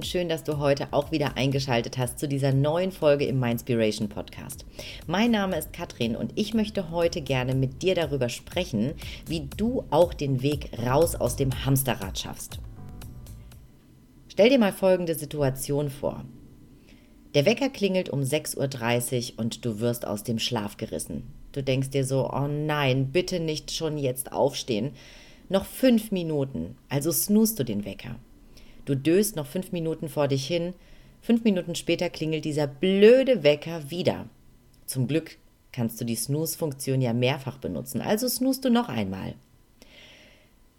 Und schön, dass du heute auch wieder eingeschaltet hast zu dieser neuen Folge im Mindspiration Podcast. Mein Name ist Katrin und ich möchte heute gerne mit dir darüber sprechen, wie du auch den Weg raus aus dem Hamsterrad schaffst. Stell dir mal folgende Situation vor. Der Wecker klingelt um 6.30 Uhr und du wirst aus dem Schlaf gerissen. Du denkst dir so, oh nein, bitte nicht schon jetzt aufstehen. Noch fünf Minuten, also snoost du den Wecker. Du döst noch fünf Minuten vor dich hin. Fünf Minuten später klingelt dieser blöde Wecker wieder. Zum Glück kannst du die Snooze-Funktion ja mehrfach benutzen, also snoost du noch einmal.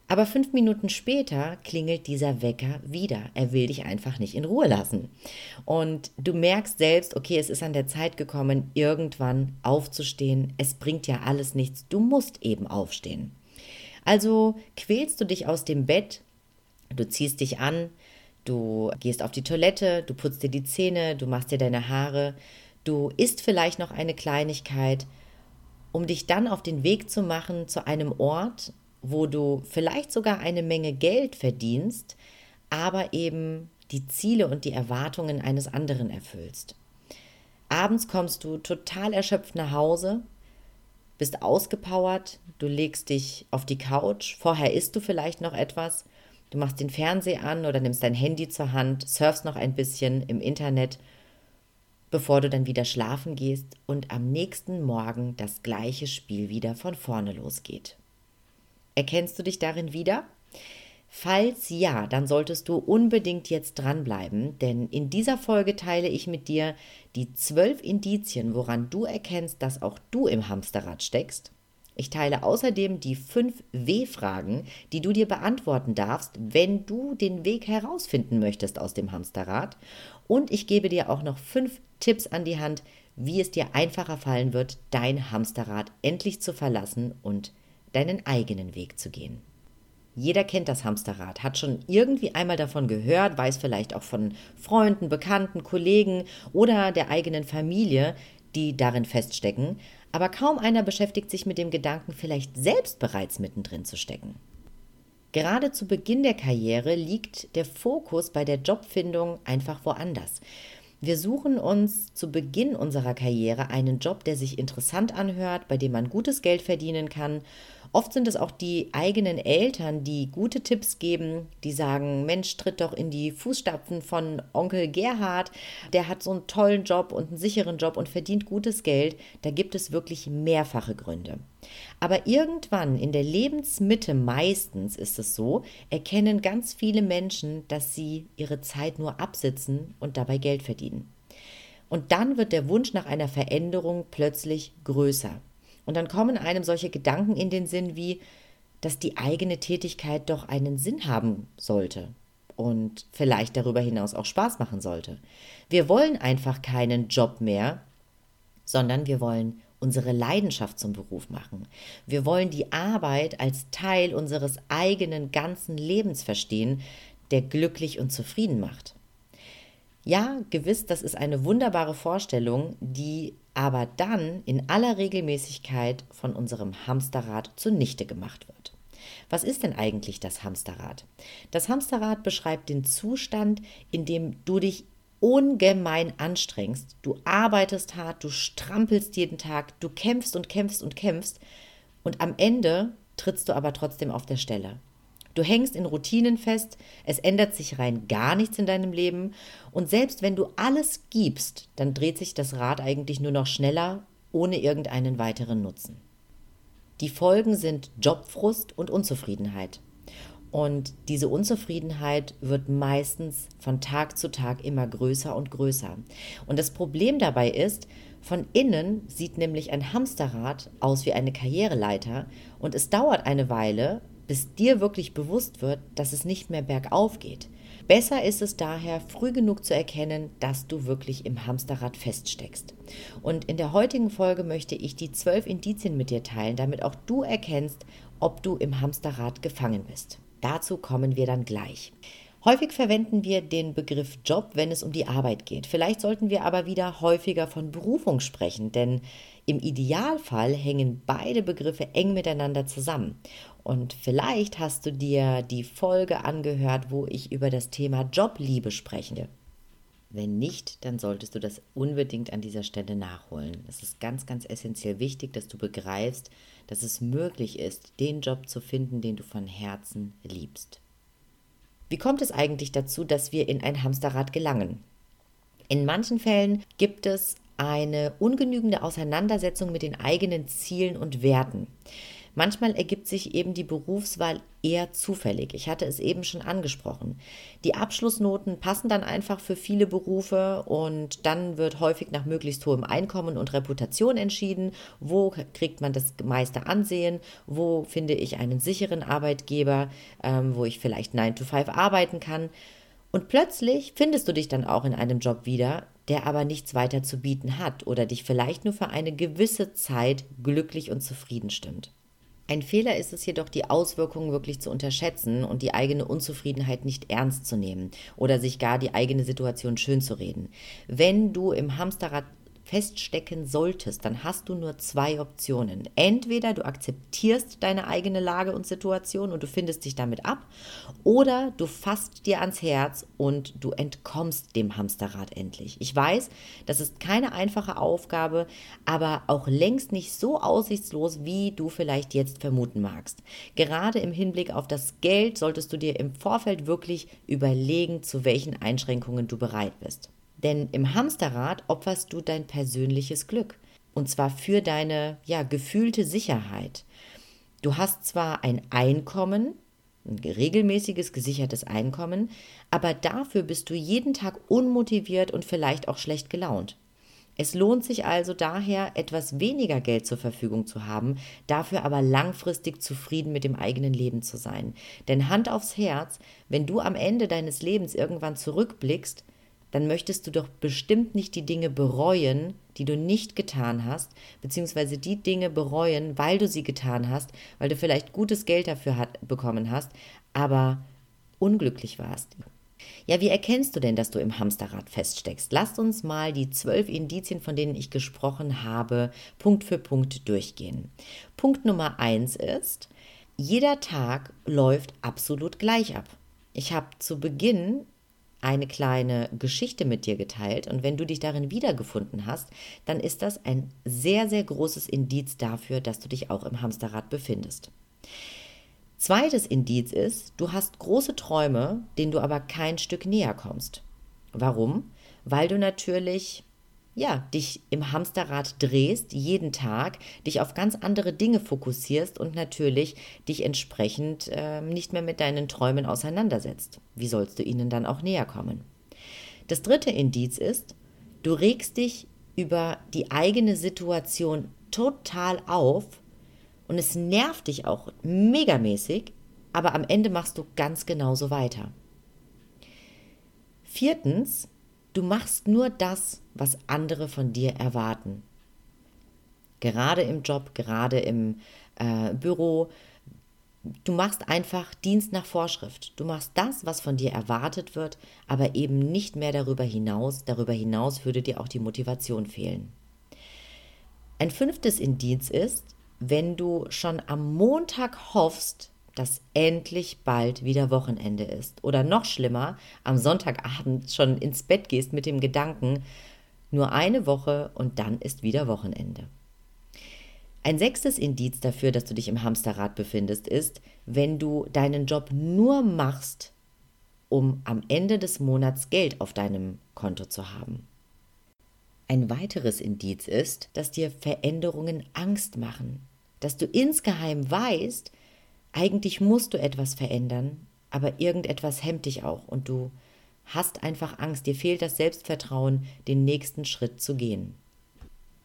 Aber fünf Minuten später klingelt dieser Wecker wieder. Er will dich einfach nicht in Ruhe lassen. Und du merkst selbst, okay, es ist an der Zeit gekommen, irgendwann aufzustehen. Es bringt ja alles nichts. Du musst eben aufstehen. Also quälst du dich aus dem Bett, du ziehst dich an, Du gehst auf die Toilette, du putzt dir die Zähne, du machst dir deine Haare, du isst vielleicht noch eine Kleinigkeit, um dich dann auf den Weg zu machen zu einem Ort, wo du vielleicht sogar eine Menge Geld verdienst, aber eben die Ziele und die Erwartungen eines anderen erfüllst. Abends kommst du total erschöpft nach Hause, bist ausgepowert, du legst dich auf die Couch, vorher isst du vielleicht noch etwas Du machst den Fernseher an oder nimmst dein Handy zur Hand, surfst noch ein bisschen im Internet, bevor du dann wieder schlafen gehst und am nächsten Morgen das gleiche Spiel wieder von vorne losgeht. Erkennst du dich darin wieder? Falls ja, dann solltest du unbedingt jetzt dranbleiben, denn in dieser Folge teile ich mit dir die zwölf Indizien, woran du erkennst, dass auch du im Hamsterrad steckst ich teile außerdem die fünf W-Fragen, die du dir beantworten darfst, wenn du den Weg herausfinden möchtest aus dem Hamsterrad. Und ich gebe dir auch noch fünf Tipps an die Hand, wie es dir einfacher fallen wird, dein Hamsterrad endlich zu verlassen und deinen eigenen Weg zu gehen. Jeder kennt das Hamsterrad, hat schon irgendwie einmal davon gehört, weiß vielleicht auch von Freunden, Bekannten, Kollegen oder der eigenen Familie, die darin feststecken, aber kaum einer beschäftigt sich mit dem Gedanken, vielleicht selbst bereits mittendrin zu stecken. Gerade zu Beginn der Karriere liegt der Fokus bei der Jobfindung einfach woanders. Wir suchen uns zu Beginn unserer Karriere einen Job, der sich interessant anhört, bei dem man gutes Geld verdienen kann Oft sind es auch die eigenen Eltern, die gute Tipps geben, die sagen, Mensch, tritt doch in die Fußstapfen von Onkel Gerhard, der hat so einen tollen Job und einen sicheren Job und verdient gutes Geld. Da gibt es wirklich mehrfache Gründe. Aber irgendwann in der Lebensmitte meistens ist es so, erkennen ganz viele Menschen, dass sie ihre Zeit nur absitzen und dabei Geld verdienen. Und dann wird der Wunsch nach einer Veränderung plötzlich größer. Und dann kommen einem solche Gedanken in den Sinn wie, dass die eigene Tätigkeit doch einen Sinn haben sollte und vielleicht darüber hinaus auch Spaß machen sollte. Wir wollen einfach keinen Job mehr, sondern wir wollen unsere Leidenschaft zum Beruf machen. Wir wollen die Arbeit als Teil unseres eigenen ganzen Lebens verstehen, der glücklich und zufrieden macht. Ja, gewiss, das ist eine wunderbare Vorstellung, die aber dann in aller Regelmäßigkeit von unserem Hamsterrad zunichte gemacht wird. Was ist denn eigentlich das Hamsterrad? Das Hamsterrad beschreibt den Zustand, in dem du dich ungemein anstrengst. Du arbeitest hart, du strampelst jeden Tag, du kämpfst und kämpfst und kämpfst und am Ende trittst du aber trotzdem auf der Stelle. Du hängst in Routinen fest, es ändert sich rein gar nichts in deinem Leben und selbst wenn du alles gibst, dann dreht sich das Rad eigentlich nur noch schneller, ohne irgendeinen weiteren Nutzen. Die Folgen sind Jobfrust und Unzufriedenheit. Und diese Unzufriedenheit wird meistens von Tag zu Tag immer größer und größer. Und das Problem dabei ist, von innen sieht nämlich ein Hamsterrad aus wie eine Karriereleiter und es dauert eine Weile, bis dir wirklich bewusst wird, dass es nicht mehr bergauf geht. Besser ist es daher, früh genug zu erkennen, dass du wirklich im Hamsterrad feststeckst. Und in der heutigen Folge möchte ich die zwölf Indizien mit dir teilen, damit auch du erkennst, ob du im Hamsterrad gefangen bist. Dazu kommen wir dann gleich. Häufig verwenden wir den Begriff Job, wenn es um die Arbeit geht. Vielleicht sollten wir aber wieder häufiger von Berufung sprechen, denn im Idealfall hängen beide Begriffe eng miteinander zusammen. Und vielleicht hast du dir die Folge angehört, wo ich über das Thema Jobliebe spreche. Wenn nicht, dann solltest du das unbedingt an dieser Stelle nachholen. Es ist ganz, ganz essentiell wichtig, dass du begreifst, dass es möglich ist, den Job zu finden, den du von Herzen liebst. Wie kommt es eigentlich dazu, dass wir in ein Hamsterrad gelangen? In manchen Fällen gibt es eine ungenügende Auseinandersetzung mit den eigenen Zielen und Werten. Manchmal ergibt sich eben die Berufswahl eher zufällig. Ich hatte es eben schon angesprochen. Die Abschlussnoten passen dann einfach für viele Berufe und dann wird häufig nach möglichst hohem Einkommen und Reputation entschieden. Wo kriegt man das meiste Ansehen? Wo finde ich einen sicheren Arbeitgeber, ähm, wo ich vielleicht 9 to 5 arbeiten kann? Und plötzlich findest du dich dann auch in einem Job wieder, der aber nichts weiter zu bieten hat oder dich vielleicht nur für eine gewisse Zeit glücklich und zufrieden stimmt. Ein Fehler ist es jedoch, die Auswirkungen wirklich zu unterschätzen und die eigene Unzufriedenheit nicht ernst zu nehmen oder sich gar die eigene Situation schön zu reden. Wenn du im Hamsterrad feststecken solltest, dann hast du nur zwei Optionen. Entweder du akzeptierst deine eigene Lage und Situation und du findest dich damit ab, oder du fasst dir ans Herz und du entkommst dem Hamsterrad endlich. Ich weiß, das ist keine einfache Aufgabe, aber auch längst nicht so aussichtslos, wie du vielleicht jetzt vermuten magst. Gerade im Hinblick auf das Geld solltest du dir im Vorfeld wirklich überlegen, zu welchen Einschränkungen du bereit bist. Denn im Hamsterrad opferst du dein persönliches Glück. Und zwar für deine ja, gefühlte Sicherheit. Du hast zwar ein Einkommen, ein regelmäßiges, gesichertes Einkommen, aber dafür bist du jeden Tag unmotiviert und vielleicht auch schlecht gelaunt. Es lohnt sich also daher, etwas weniger Geld zur Verfügung zu haben, dafür aber langfristig zufrieden mit dem eigenen Leben zu sein. Denn Hand aufs Herz, wenn du am Ende deines Lebens irgendwann zurückblickst, dann möchtest du doch bestimmt nicht die Dinge bereuen, die du nicht getan hast, beziehungsweise die Dinge bereuen, weil du sie getan hast, weil du vielleicht gutes Geld dafür hat, bekommen hast, aber unglücklich warst. Ja, wie erkennst du denn, dass du im Hamsterrad feststeckst? Lasst uns mal die zwölf Indizien, von denen ich gesprochen habe, Punkt für Punkt durchgehen. Punkt Nummer eins ist, jeder Tag läuft absolut gleich ab. Ich habe zu Beginn eine kleine Geschichte mit dir geteilt und wenn du dich darin wiedergefunden hast, dann ist das ein sehr, sehr großes Indiz dafür, dass du dich auch im Hamsterrad befindest. Zweites Indiz ist, du hast große Träume, denen du aber kein Stück näher kommst. Warum? Weil du natürlich ja, dich im Hamsterrad drehst, jeden Tag, dich auf ganz andere Dinge fokussierst und natürlich dich entsprechend äh, nicht mehr mit deinen Träumen auseinandersetzt. Wie sollst du ihnen dann auch näher kommen? Das dritte Indiz ist, du regst dich über die eigene Situation total auf und es nervt dich auch megamäßig, aber am Ende machst du ganz genauso weiter. Viertens, Du machst nur das, was andere von dir erwarten. Gerade im Job, gerade im äh, Büro. Du machst einfach Dienst nach Vorschrift. Du machst das, was von dir erwartet wird, aber eben nicht mehr darüber hinaus. Darüber hinaus würde dir auch die Motivation fehlen. Ein fünftes Indiz ist, wenn du schon am Montag hoffst, dass endlich bald wieder Wochenende ist. Oder noch schlimmer, am Sonntagabend schon ins Bett gehst mit dem Gedanken, nur eine Woche und dann ist wieder Wochenende. Ein sechstes Indiz dafür, dass du dich im Hamsterrad befindest, ist, wenn du deinen Job nur machst, um am Ende des Monats Geld auf deinem Konto zu haben. Ein weiteres Indiz ist, dass dir Veränderungen Angst machen, dass du insgeheim weißt, eigentlich musst du etwas verändern, aber irgendetwas hemmt dich auch und du hast einfach Angst, dir fehlt das Selbstvertrauen, den nächsten Schritt zu gehen.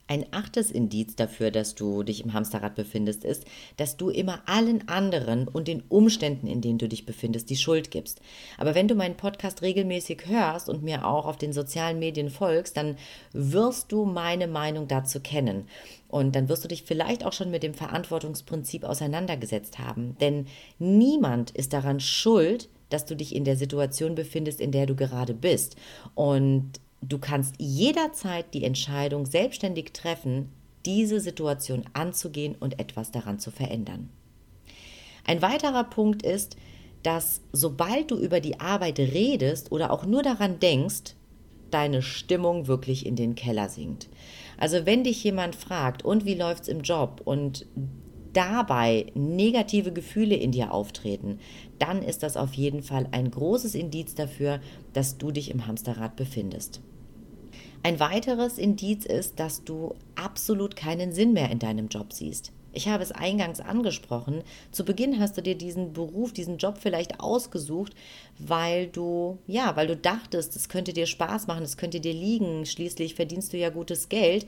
Ein achtes Indiz dafür, dass du dich im Hamsterrad befindest, ist, dass du immer allen anderen und den Umständen, in denen du dich befindest, die Schuld gibst. Aber wenn du meinen Podcast regelmäßig hörst und mir auch auf den sozialen Medien folgst, dann wirst du meine Meinung dazu kennen. Und dann wirst du dich vielleicht auch schon mit dem Verantwortungsprinzip auseinandergesetzt haben. Denn niemand ist daran schuld, dass du dich in der Situation befindest, in der du gerade bist. Und Du kannst jederzeit die Entscheidung selbstständig treffen, diese Situation anzugehen und etwas daran zu verändern. Ein weiterer Punkt ist, dass sobald du über die Arbeit redest oder auch nur daran denkst, deine Stimmung wirklich in den Keller sinkt. Also wenn dich jemand fragt, und wie läuft's im Job und dabei negative Gefühle in dir auftreten, dann ist das auf jeden Fall ein großes Indiz dafür, dass du dich im Hamsterrad befindest. Ein weiteres Indiz ist, dass du absolut keinen Sinn mehr in deinem Job siehst. Ich habe es eingangs angesprochen. Zu Beginn hast du dir diesen Beruf, diesen Job vielleicht ausgesucht, weil du, ja, weil du dachtest, es könnte dir Spaß machen, es könnte dir liegen. Schließlich verdienst du ja gutes Geld.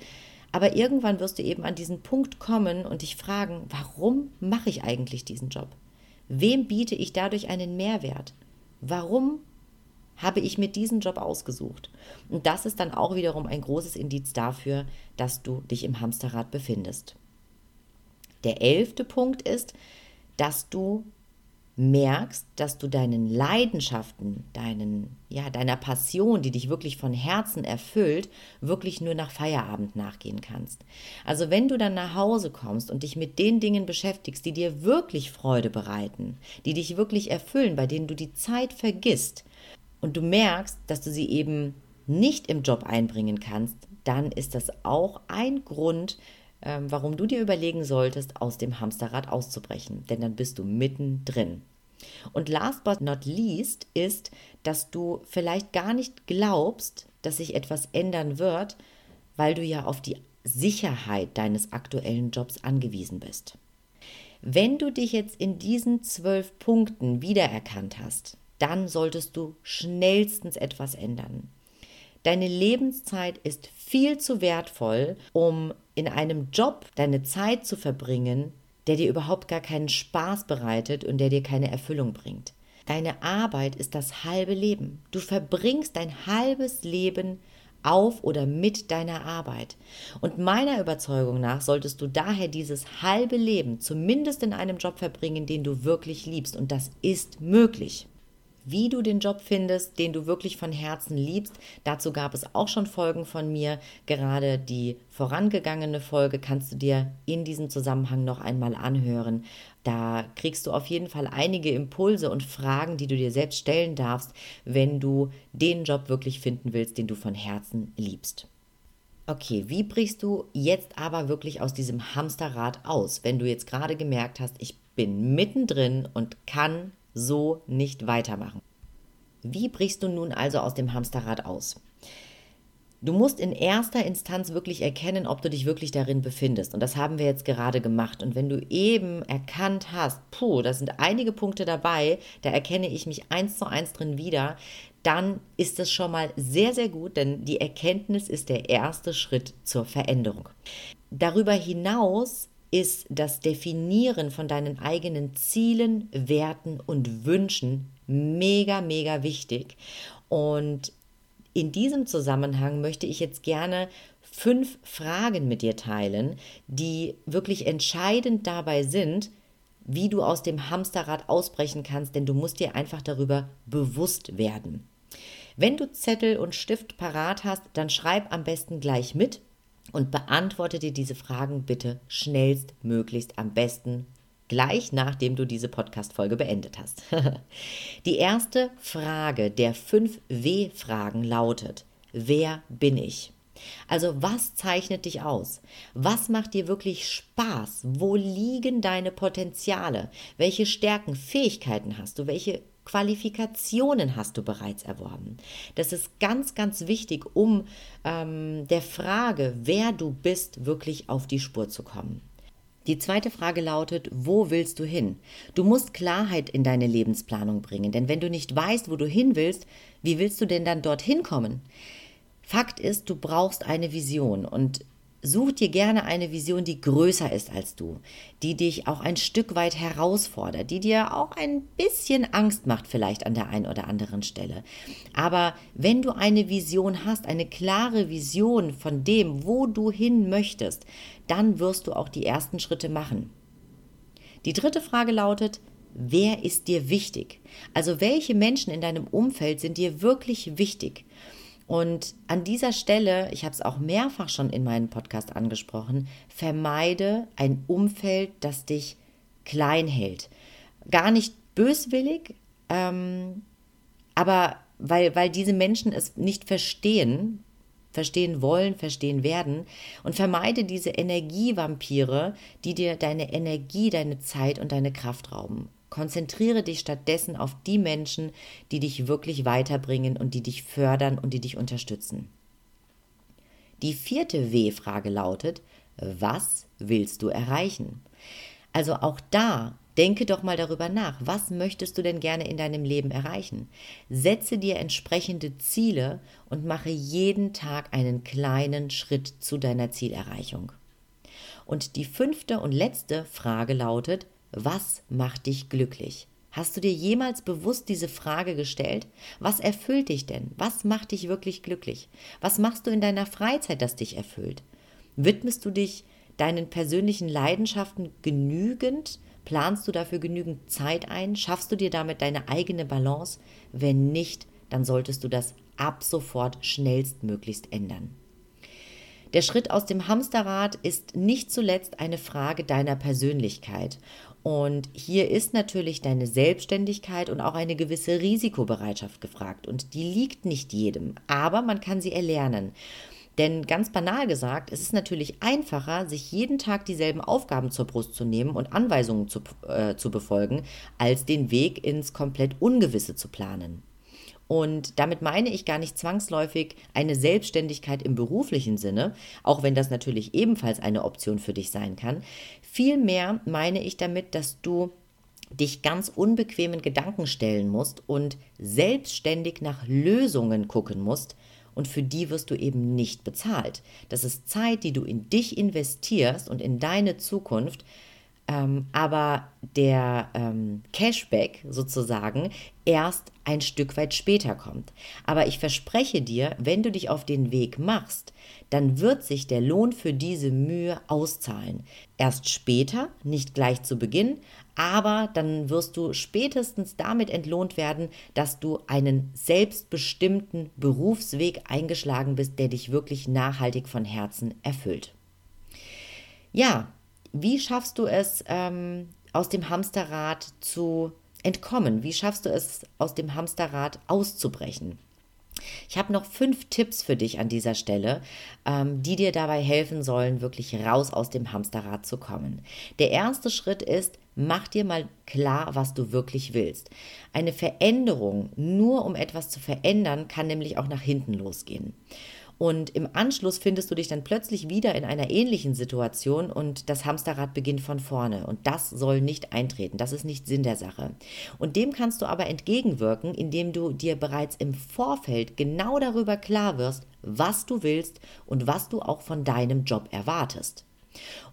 Aber irgendwann wirst du eben an diesen Punkt kommen und dich fragen, warum mache ich eigentlich diesen Job? Wem biete ich dadurch einen Mehrwert? Warum habe ich mir diesen Job ausgesucht? Und das ist dann auch wiederum ein großes Indiz dafür, dass du dich im Hamsterrad befindest. Der elfte Punkt ist, dass du merkst, dass du deinen Leidenschaften, deinen, ja, deiner Passion, die dich wirklich von Herzen erfüllt, wirklich nur nach Feierabend nachgehen kannst. Also wenn du dann nach Hause kommst und dich mit den Dingen beschäftigst, die dir wirklich Freude bereiten, die dich wirklich erfüllen, bei denen du die Zeit vergisst und du merkst, dass du sie eben nicht im Job einbringen kannst, dann ist das auch ein Grund, warum du dir überlegen solltest, aus dem Hamsterrad auszubrechen. Denn dann bist du mittendrin. Und last but not least ist, dass du vielleicht gar nicht glaubst, dass sich etwas ändern wird, weil du ja auf die Sicherheit deines aktuellen Jobs angewiesen bist. Wenn du dich jetzt in diesen zwölf Punkten wiedererkannt hast, dann solltest du schnellstens etwas ändern. Deine Lebenszeit ist viel zu wertvoll, um in einem Job deine Zeit zu verbringen, der dir überhaupt gar keinen Spaß bereitet und der dir keine Erfüllung bringt. Deine Arbeit ist das halbe Leben. Du verbringst dein halbes Leben auf oder mit deiner Arbeit. Und meiner Überzeugung nach solltest du daher dieses halbe Leben zumindest in einem Job verbringen, den du wirklich liebst. Und das ist möglich wie du den Job findest, den du wirklich von Herzen liebst. Dazu gab es auch schon Folgen von mir. Gerade die vorangegangene Folge kannst du dir in diesem Zusammenhang noch einmal anhören. Da kriegst du auf jeden Fall einige Impulse und Fragen, die du dir selbst stellen darfst, wenn du den Job wirklich finden willst, den du von Herzen liebst. Okay, wie brichst du jetzt aber wirklich aus diesem Hamsterrad aus, wenn du jetzt gerade gemerkt hast, ich bin mittendrin und kann so nicht weitermachen. Wie brichst du nun also aus dem Hamsterrad aus? Du musst in erster Instanz wirklich erkennen, ob du dich wirklich darin befindest. Und das haben wir jetzt gerade gemacht. Und wenn du eben erkannt hast, puh, da sind einige Punkte dabei, da erkenne ich mich eins zu eins drin wieder, dann ist es schon mal sehr, sehr gut, denn die Erkenntnis ist der erste Schritt zur Veränderung. Darüber hinaus ist das Definieren von deinen eigenen Zielen, Werten und Wünschen mega, mega wichtig. Und in diesem Zusammenhang möchte ich jetzt gerne fünf Fragen mit dir teilen, die wirklich entscheidend dabei sind, wie du aus dem Hamsterrad ausbrechen kannst, denn du musst dir einfach darüber bewusst werden. Wenn du Zettel und Stift parat hast, dann schreib am besten gleich mit und beantworte dir diese Fragen bitte schnellstmöglichst am besten gleich nachdem du diese Podcast-Folge beendet hast. Die erste Frage der fünf W-Fragen lautet: Wer bin ich? Also was zeichnet dich aus? Was macht dir wirklich Spaß? Wo liegen deine Potenziale? Welche Stärken, Fähigkeiten hast du? Welche Qualifikationen hast du bereits erworben? Das ist ganz, ganz wichtig, um ähm, der Frage, wer du bist, wirklich auf die Spur zu kommen. Die zweite Frage lautet, wo willst du hin? Du musst Klarheit in deine Lebensplanung bringen, denn wenn du nicht weißt, wo du hin willst, wie willst du denn dann dorthin kommen? Fakt ist, du brauchst eine Vision und such dir gerne eine Vision, die größer ist als du, die dich auch ein Stück weit herausfordert, die dir auch ein bisschen Angst macht vielleicht an der einen oder anderen Stelle. Aber wenn du eine Vision hast, eine klare Vision von dem, wo du hin möchtest, dann wirst du auch die ersten Schritte machen. Die dritte Frage lautet, wer ist dir wichtig? Also welche Menschen in deinem Umfeld sind dir wirklich wichtig? Und an dieser Stelle, ich habe es auch mehrfach schon in meinem Podcast angesprochen, vermeide ein Umfeld, das dich klein hält. Gar nicht böswillig, ähm, aber weil, weil diese Menschen es nicht verstehen, verstehen wollen, verstehen werden und vermeide diese Energievampire, die dir deine Energie, deine Zeit und deine Kraft rauben. Konzentriere dich stattdessen auf die Menschen, die dich wirklich weiterbringen und die dich fördern und die dich unterstützen. Die vierte W-Frage lautet, was willst du erreichen? Also auch da denke doch mal darüber nach, was möchtest du denn gerne in deinem Leben erreichen? Setze dir entsprechende Ziele und mache jeden Tag einen kleinen Schritt zu deiner Zielerreichung. Und die fünfte und letzte Frage lautet, was macht dich glücklich? Hast du dir jemals bewusst diese Frage gestellt? Was erfüllt dich denn? Was macht dich wirklich glücklich? Was machst du in deiner Freizeit, das dich erfüllt? Widmest du dich deinen persönlichen Leidenschaften genügend? Planst du dafür genügend Zeit ein? Schaffst du dir damit deine eigene Balance? Wenn nicht, dann solltest du das ab sofort schnellstmöglichst ändern. Der Schritt aus dem Hamsterrad ist nicht zuletzt eine Frage deiner Persönlichkeit. Und hier ist natürlich deine Selbstständigkeit und auch eine gewisse Risikobereitschaft gefragt. Und die liegt nicht jedem, aber man kann sie erlernen. Denn ganz banal gesagt, es ist natürlich einfacher, sich jeden Tag dieselben Aufgaben zur Brust zu nehmen und Anweisungen zu, äh, zu befolgen, als den Weg ins komplett Ungewisse zu planen. Und damit meine ich gar nicht zwangsläufig eine Selbstständigkeit im beruflichen Sinne, auch wenn das natürlich ebenfalls eine Option für dich sein kann. Vielmehr meine ich damit, dass du dich ganz unbequemen Gedanken stellen musst und selbstständig nach Lösungen gucken musst, und für die wirst du eben nicht bezahlt. Das ist Zeit, die du in dich investierst und in deine Zukunft, ähm, aber der ähm, Cashback sozusagen erst ein Stück weit später kommt. Aber ich verspreche dir, wenn du dich auf den Weg machst, dann wird sich der Lohn für diese Mühe auszahlen. Erst später, nicht gleich zu Beginn, aber dann wirst du spätestens damit entlohnt werden, dass du einen selbstbestimmten Berufsweg eingeschlagen bist, der dich wirklich nachhaltig von Herzen erfüllt. Ja, wie schaffst du es, ähm, aus dem Hamsterrad zu entkommen? Wie schaffst du es, aus dem Hamsterrad auszubrechen? Ich habe noch fünf Tipps für dich an dieser Stelle, ähm, die dir dabei helfen sollen, wirklich raus aus dem Hamsterrad zu kommen. Der erste Schritt ist, mach dir mal klar, was du wirklich willst. Eine Veränderung, nur um etwas zu verändern, kann nämlich auch nach hinten losgehen. Und im Anschluss findest du dich dann plötzlich wieder in einer ähnlichen Situation und das Hamsterrad beginnt von vorne. Und das soll nicht eintreten. Das ist nicht Sinn der Sache. Und dem kannst du aber entgegenwirken, indem du dir bereits im Vorfeld genau darüber klar wirst, was du willst und was du auch von deinem Job erwartest.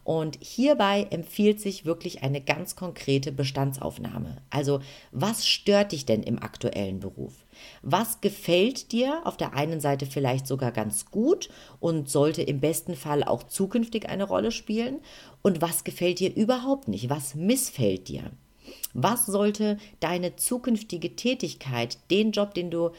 Und hierbei empfiehlt sich wirklich eine ganz konkrete Bestandsaufnahme. Also, was stört dich denn im aktuellen Beruf? Was gefällt dir auf der einen Seite vielleicht sogar ganz gut und sollte im besten Fall auch zukünftig eine Rolle spielen? Und was gefällt dir überhaupt nicht? Was missfällt dir? Was sollte deine zukünftige Tätigkeit, den Job, den du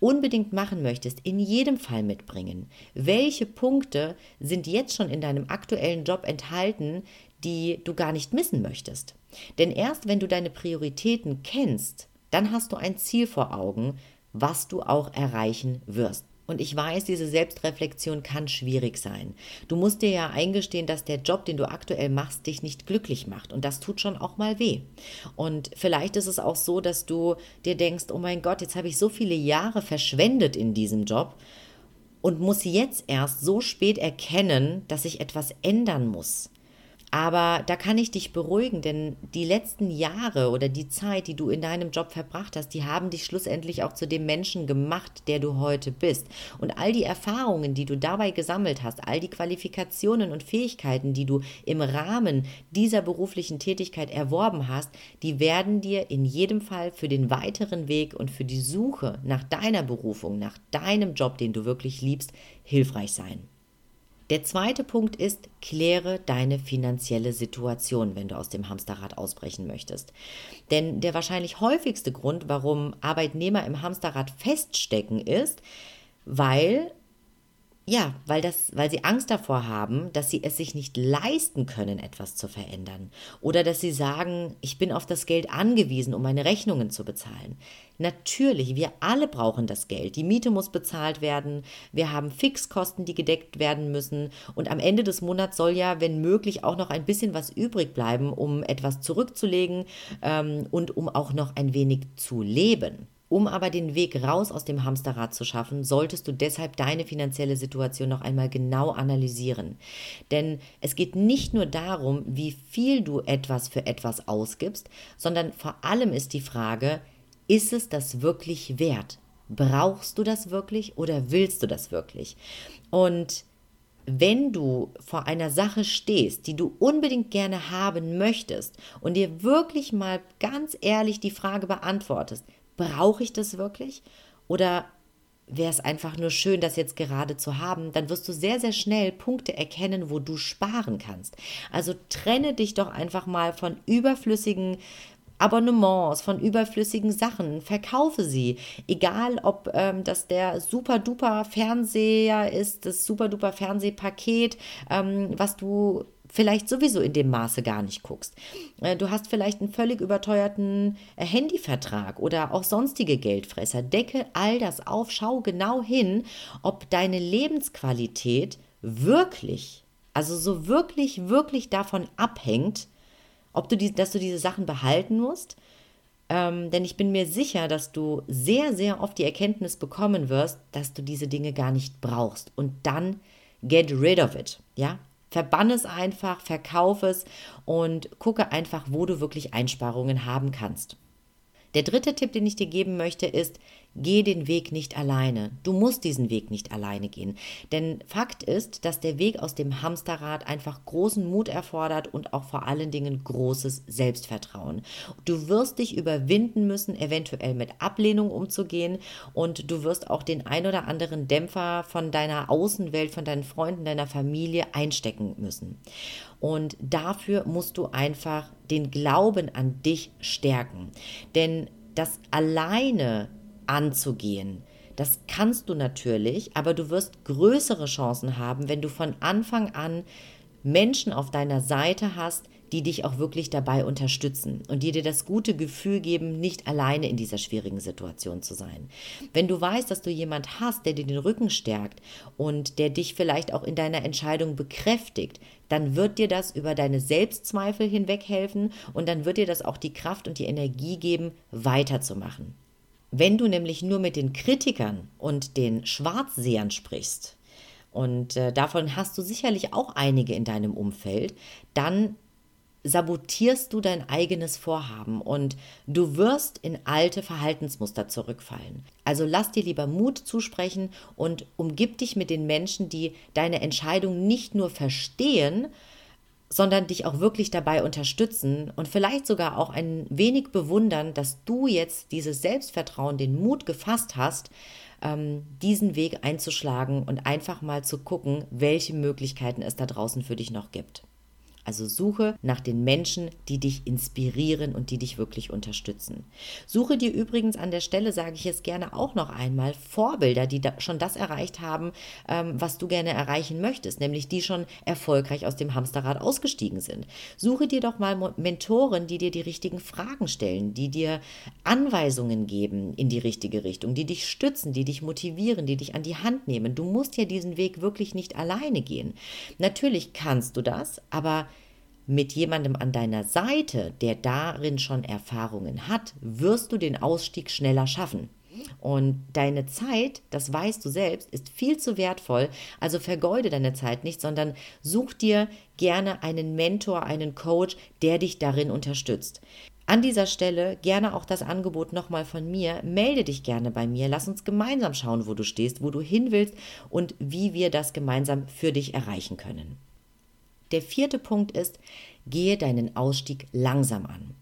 unbedingt machen möchtest, in jedem Fall mitbringen? Welche Punkte sind jetzt schon in deinem aktuellen Job enthalten, die du gar nicht missen möchtest? Denn erst wenn du deine Prioritäten kennst, dann hast du ein Ziel vor Augen, was du auch erreichen wirst. Und ich weiß, diese Selbstreflexion kann schwierig sein. Du musst dir ja eingestehen, dass der Job, den du aktuell machst, dich nicht glücklich macht. Und das tut schon auch mal weh. Und vielleicht ist es auch so, dass du dir denkst, oh mein Gott, jetzt habe ich so viele Jahre verschwendet in diesem Job und muss jetzt erst so spät erkennen, dass ich etwas ändern muss. Aber da kann ich dich beruhigen, denn die letzten Jahre oder die Zeit, die du in deinem Job verbracht hast, die haben dich schlussendlich auch zu dem Menschen gemacht, der du heute bist. Und all die Erfahrungen, die du dabei gesammelt hast, all die Qualifikationen und Fähigkeiten, die du im Rahmen dieser beruflichen Tätigkeit erworben hast, die werden dir in jedem Fall für den weiteren Weg und für die Suche nach deiner Berufung, nach deinem Job, den du wirklich liebst, hilfreich sein. Der zweite Punkt ist, kläre deine finanzielle Situation, wenn du aus dem Hamsterrad ausbrechen möchtest. Denn der wahrscheinlich häufigste Grund, warum Arbeitnehmer im Hamsterrad feststecken, ist, weil ja, weil, das, weil sie Angst davor haben, dass sie es sich nicht leisten können, etwas zu verändern. Oder dass sie sagen, ich bin auf das Geld angewiesen, um meine Rechnungen zu bezahlen. Natürlich, wir alle brauchen das Geld. Die Miete muss bezahlt werden. Wir haben Fixkosten, die gedeckt werden müssen. Und am Ende des Monats soll ja, wenn möglich, auch noch ein bisschen was übrig bleiben, um etwas zurückzulegen ähm, und um auch noch ein wenig zu leben. Um aber den Weg raus aus dem Hamsterrad zu schaffen, solltest du deshalb deine finanzielle Situation noch einmal genau analysieren. Denn es geht nicht nur darum, wie viel du etwas für etwas ausgibst, sondern vor allem ist die Frage, ist es das wirklich wert? Brauchst du das wirklich oder willst du das wirklich? Und wenn du vor einer Sache stehst, die du unbedingt gerne haben möchtest und dir wirklich mal ganz ehrlich die Frage beantwortest, brauche ich das wirklich? Oder wäre es einfach nur schön, das jetzt gerade zu haben, dann wirst du sehr, sehr schnell Punkte erkennen, wo du sparen kannst. Also trenne dich doch einfach mal von überflüssigen Abonnements, von überflüssigen Sachen, verkaufe sie. Egal, ob ähm, das der super duper Fernseher ist, das super duper Fernsehpaket, ähm, was du vielleicht sowieso in dem Maße gar nicht guckst. Äh, du hast vielleicht einen völlig überteuerten äh, Handyvertrag oder auch sonstige Geldfresser. Decke all das auf, schau genau hin, ob deine Lebensqualität wirklich, also so wirklich, wirklich davon abhängt, ob du die, dass du diese Sachen behalten musst. Ähm, denn ich bin mir sicher, dass du sehr, sehr oft die Erkenntnis bekommen wirst, dass du diese Dinge gar nicht brauchst. Und dann get rid of it. Ja, Verbann es einfach, verkauf es und gucke einfach, wo du wirklich Einsparungen haben kannst. Der dritte Tipp, den ich dir geben möchte, ist, geh den Weg nicht alleine. Du musst diesen Weg nicht alleine gehen. Denn Fakt ist, dass der Weg aus dem Hamsterrad einfach großen Mut erfordert und auch vor allen Dingen großes Selbstvertrauen. Du wirst dich überwinden müssen, eventuell mit Ablehnung umzugehen und du wirst auch den ein oder anderen Dämpfer von deiner Außenwelt, von deinen Freunden, deiner Familie einstecken müssen. Und dafür musst du einfach den Glauben an dich stärken. Denn das alleine anzugehen. Das kannst du natürlich, aber du wirst größere Chancen haben, wenn du von Anfang an Menschen auf deiner Seite hast, die dich auch wirklich dabei unterstützen und die dir das gute Gefühl geben, nicht alleine in dieser schwierigen Situation zu sein. Wenn du weißt, dass du jemand hast, der dir den Rücken stärkt und der dich vielleicht auch in deiner Entscheidung bekräftigt, dann wird dir das über deine Selbstzweifel hinweg helfen und dann wird dir das auch die Kraft und die Energie geben, weiterzumachen. Wenn du nämlich nur mit den Kritikern und den Schwarzsehern sprichst, und äh, davon hast du sicherlich auch einige in deinem Umfeld, dann sabotierst du dein eigenes Vorhaben und du wirst in alte Verhaltensmuster zurückfallen. Also lass dir lieber Mut zusprechen und umgib dich mit den Menschen, die deine Entscheidung nicht nur verstehen, sondern dich auch wirklich dabei unterstützen und vielleicht sogar auch ein wenig bewundern, dass du jetzt dieses Selbstvertrauen, den Mut gefasst hast, ähm, diesen Weg einzuschlagen und einfach mal zu gucken, welche Möglichkeiten es da draußen für dich noch gibt. Also suche nach den Menschen, die dich inspirieren und die dich wirklich unterstützen. Suche dir übrigens an der Stelle, sage ich es gerne auch noch einmal, Vorbilder, die da schon das erreicht haben, ähm, was du gerne erreichen möchtest, nämlich die schon erfolgreich aus dem Hamsterrad ausgestiegen sind. Suche dir doch mal Mentoren, die dir die richtigen Fragen stellen, die dir Anweisungen geben in die richtige Richtung, die dich stützen, die dich motivieren, die dich an die Hand nehmen. Du musst ja diesen Weg wirklich nicht alleine gehen. Natürlich kannst du das, aber mit jemandem an deiner Seite, der darin schon Erfahrungen hat, wirst du den Ausstieg schneller schaffen. Und deine Zeit, das weißt du selbst, ist viel zu wertvoll. Also vergeude deine Zeit nicht, sondern such dir gerne einen Mentor, einen Coach, der dich darin unterstützt. An dieser Stelle gerne auch das Angebot nochmal von mir. Melde dich gerne bei mir. Lass uns gemeinsam schauen, wo du stehst, wo du hin willst und wie wir das gemeinsam für dich erreichen können. Der vierte Punkt ist, gehe deinen Ausstieg langsam an.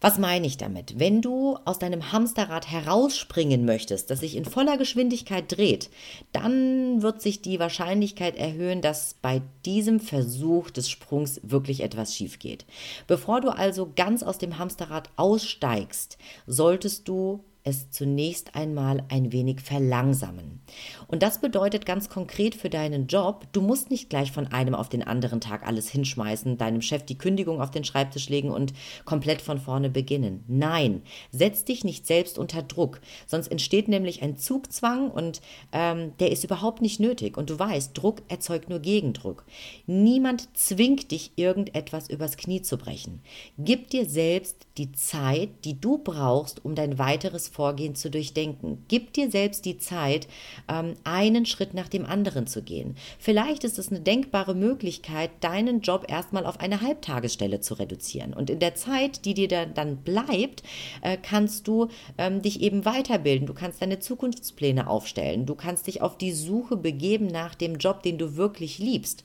Was meine ich damit? Wenn du aus deinem Hamsterrad herausspringen möchtest, das sich in voller Geschwindigkeit dreht, dann wird sich die Wahrscheinlichkeit erhöhen, dass bei diesem Versuch des Sprungs wirklich etwas schief geht. Bevor du also ganz aus dem Hamsterrad aussteigst, solltest du es zunächst einmal ein wenig verlangsamen. Und das bedeutet ganz konkret für deinen Job, du musst nicht gleich von einem auf den anderen Tag alles hinschmeißen, deinem Chef die Kündigung auf den Schreibtisch legen und komplett von vorne beginnen. Nein, setz dich nicht selbst unter Druck, sonst entsteht nämlich ein Zugzwang und ähm, der ist überhaupt nicht nötig. Und du weißt, Druck erzeugt nur Gegendruck. Niemand zwingt dich, irgendetwas übers Knie zu brechen. Gib dir selbst die Zeit, die du brauchst, um dein weiteres Vorgehen zu durchdenken. Gib dir selbst die Zeit, ähm, einen Schritt nach dem anderen zu gehen. Vielleicht ist es eine denkbare Möglichkeit, deinen Job erstmal auf eine Halbtagesstelle zu reduzieren. Und in der Zeit, die dir dann bleibt, äh, kannst du ähm, dich eben weiterbilden. Du kannst deine Zukunftspläne aufstellen. Du kannst dich auf die Suche begeben nach dem Job, den du wirklich liebst.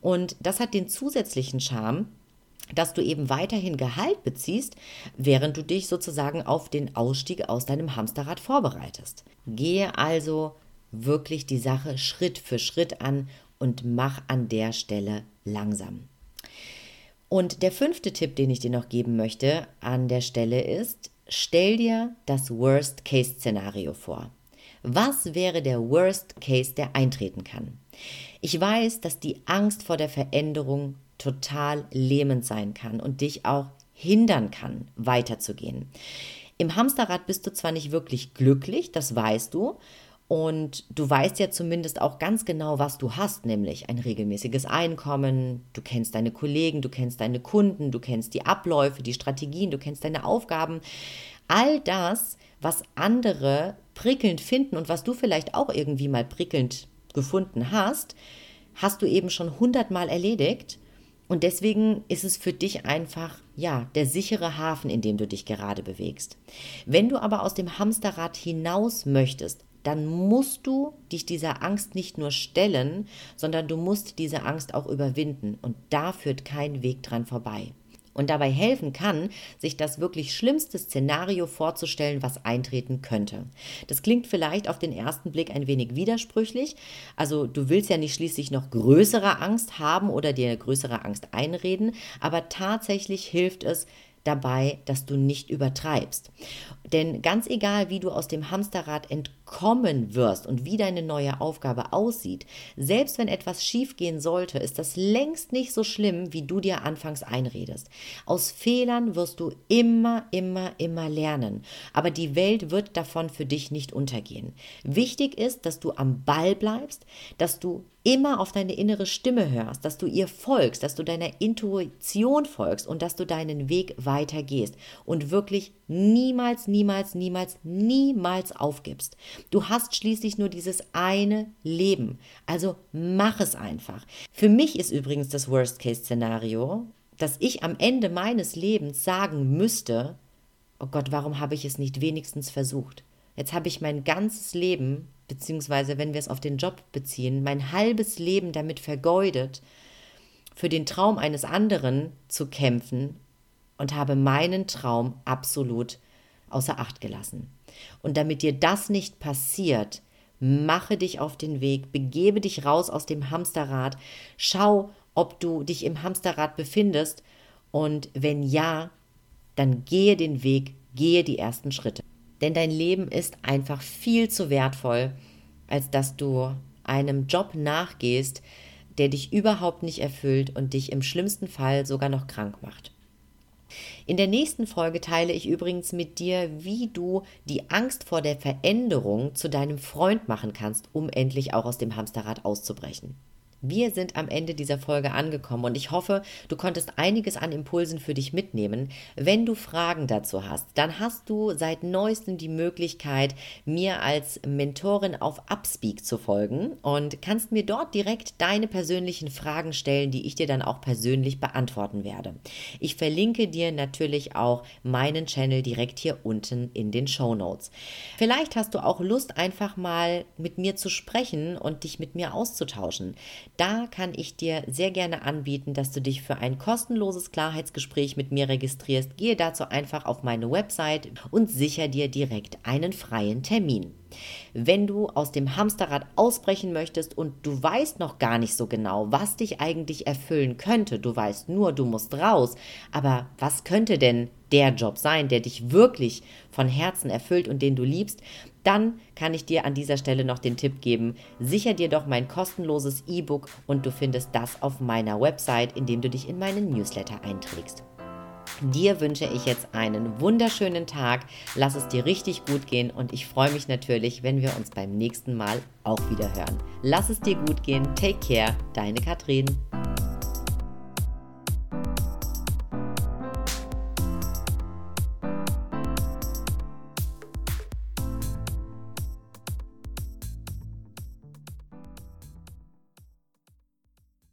Und das hat den zusätzlichen Charme, dass du eben weiterhin Gehalt beziehst, während du dich sozusagen auf den Ausstieg aus deinem Hamsterrad vorbereitest. Gehe also wirklich die Sache Schritt für Schritt an und mach an der Stelle langsam. Und der fünfte Tipp, den ich dir noch geben möchte an der Stelle ist, stell dir das Worst-Case-Szenario vor. Was wäre der Worst Case, der eintreten kann? Ich weiß, dass die Angst vor der Veränderung total lähmend sein kann und dich auch hindern kann, weiterzugehen. Im Hamsterrad bist du zwar nicht wirklich glücklich, das weißt du, und du weißt ja zumindest auch ganz genau, was du hast, nämlich ein regelmäßiges Einkommen, du kennst deine Kollegen, du kennst deine Kunden, du kennst die Abläufe, die Strategien, du kennst deine Aufgaben. All das, was andere prickelnd finden und was du vielleicht auch irgendwie mal prickelnd gefunden hast, hast du eben schon hundertmal erledigt und deswegen ist es für dich einfach, ja, der sichere Hafen, in dem du dich gerade bewegst. Wenn du aber aus dem Hamsterrad hinaus möchtest, dann musst du dich dieser Angst nicht nur stellen, sondern du musst diese Angst auch überwinden. Und da führt kein Weg dran vorbei und dabei helfen kann, sich das wirklich schlimmste Szenario vorzustellen, was eintreten könnte. Das klingt vielleicht auf den ersten Blick ein wenig widersprüchlich. Also du willst ja nicht schließlich noch größere Angst haben oder dir größere Angst einreden, aber tatsächlich hilft es, dabei, dass du nicht übertreibst. Denn ganz egal, wie du aus dem Hamsterrad entkommen wirst und wie deine neue Aufgabe aussieht, selbst wenn etwas schiefgehen sollte, ist das längst nicht so schlimm, wie du dir anfangs einredest. Aus Fehlern wirst du immer, immer, immer lernen. Aber die Welt wird davon für dich nicht untergehen. Wichtig ist, dass du am Ball bleibst, dass du immer auf deine innere Stimme hörst, dass du ihr folgst, dass du deiner Intuition folgst und dass du deinen Weg weitergehst und wirklich niemals, niemals, niemals, niemals aufgibst. Du hast schließlich nur dieses eine Leben. Also mach es einfach. Für mich ist übrigens das Worst-Case-Szenario, dass ich am Ende meines Lebens sagen müsste, oh Gott, warum habe ich es nicht wenigstens versucht? Jetzt habe ich mein ganzes Leben beziehungsweise wenn wir es auf den Job beziehen, mein halbes Leben damit vergeudet, für den Traum eines anderen zu kämpfen und habe meinen Traum absolut außer Acht gelassen. Und damit dir das nicht passiert, mache dich auf den Weg, begebe dich raus aus dem Hamsterrad, schau, ob du dich im Hamsterrad befindest und wenn ja, dann gehe den Weg, gehe die ersten Schritte. Denn dein Leben ist einfach viel zu wertvoll, als dass du einem Job nachgehst, der dich überhaupt nicht erfüllt und dich im schlimmsten Fall sogar noch krank macht. In der nächsten Folge teile ich übrigens mit dir, wie du die Angst vor der Veränderung zu deinem Freund machen kannst, um endlich auch aus dem Hamsterrad auszubrechen. Wir sind am Ende dieser Folge angekommen und ich hoffe, du konntest einiges an Impulsen für dich mitnehmen. Wenn du Fragen dazu hast, dann hast du seit neuestem die Möglichkeit, mir als Mentorin auf Upspeak zu folgen und kannst mir dort direkt deine persönlichen Fragen stellen, die ich dir dann auch persönlich beantworten werde. Ich verlinke dir natürlich auch meinen Channel direkt hier unten in den Show Notes. Vielleicht hast du auch Lust, einfach mal mit mir zu sprechen und dich mit mir auszutauschen. Da kann ich dir sehr gerne anbieten, dass du dich für ein kostenloses Klarheitsgespräch mit mir registrierst. Gehe dazu einfach auf meine Website und sicher dir direkt einen freien Termin. Wenn du aus dem Hamsterrad ausbrechen möchtest und du weißt noch gar nicht so genau, was dich eigentlich erfüllen könnte, du weißt nur, du musst raus, aber was könnte denn der Job sein, der dich wirklich von Herzen erfüllt und den du liebst, dann kann ich dir an dieser Stelle noch den Tipp geben, sicher dir doch mein kostenloses E-Book und du findest das auf meiner Website, indem du dich in meinen Newsletter einträgst. Dir wünsche ich jetzt einen wunderschönen Tag, lass es dir richtig gut gehen und ich freue mich natürlich, wenn wir uns beim nächsten Mal auch wieder hören. Lass es dir gut gehen, take care, deine Katrin.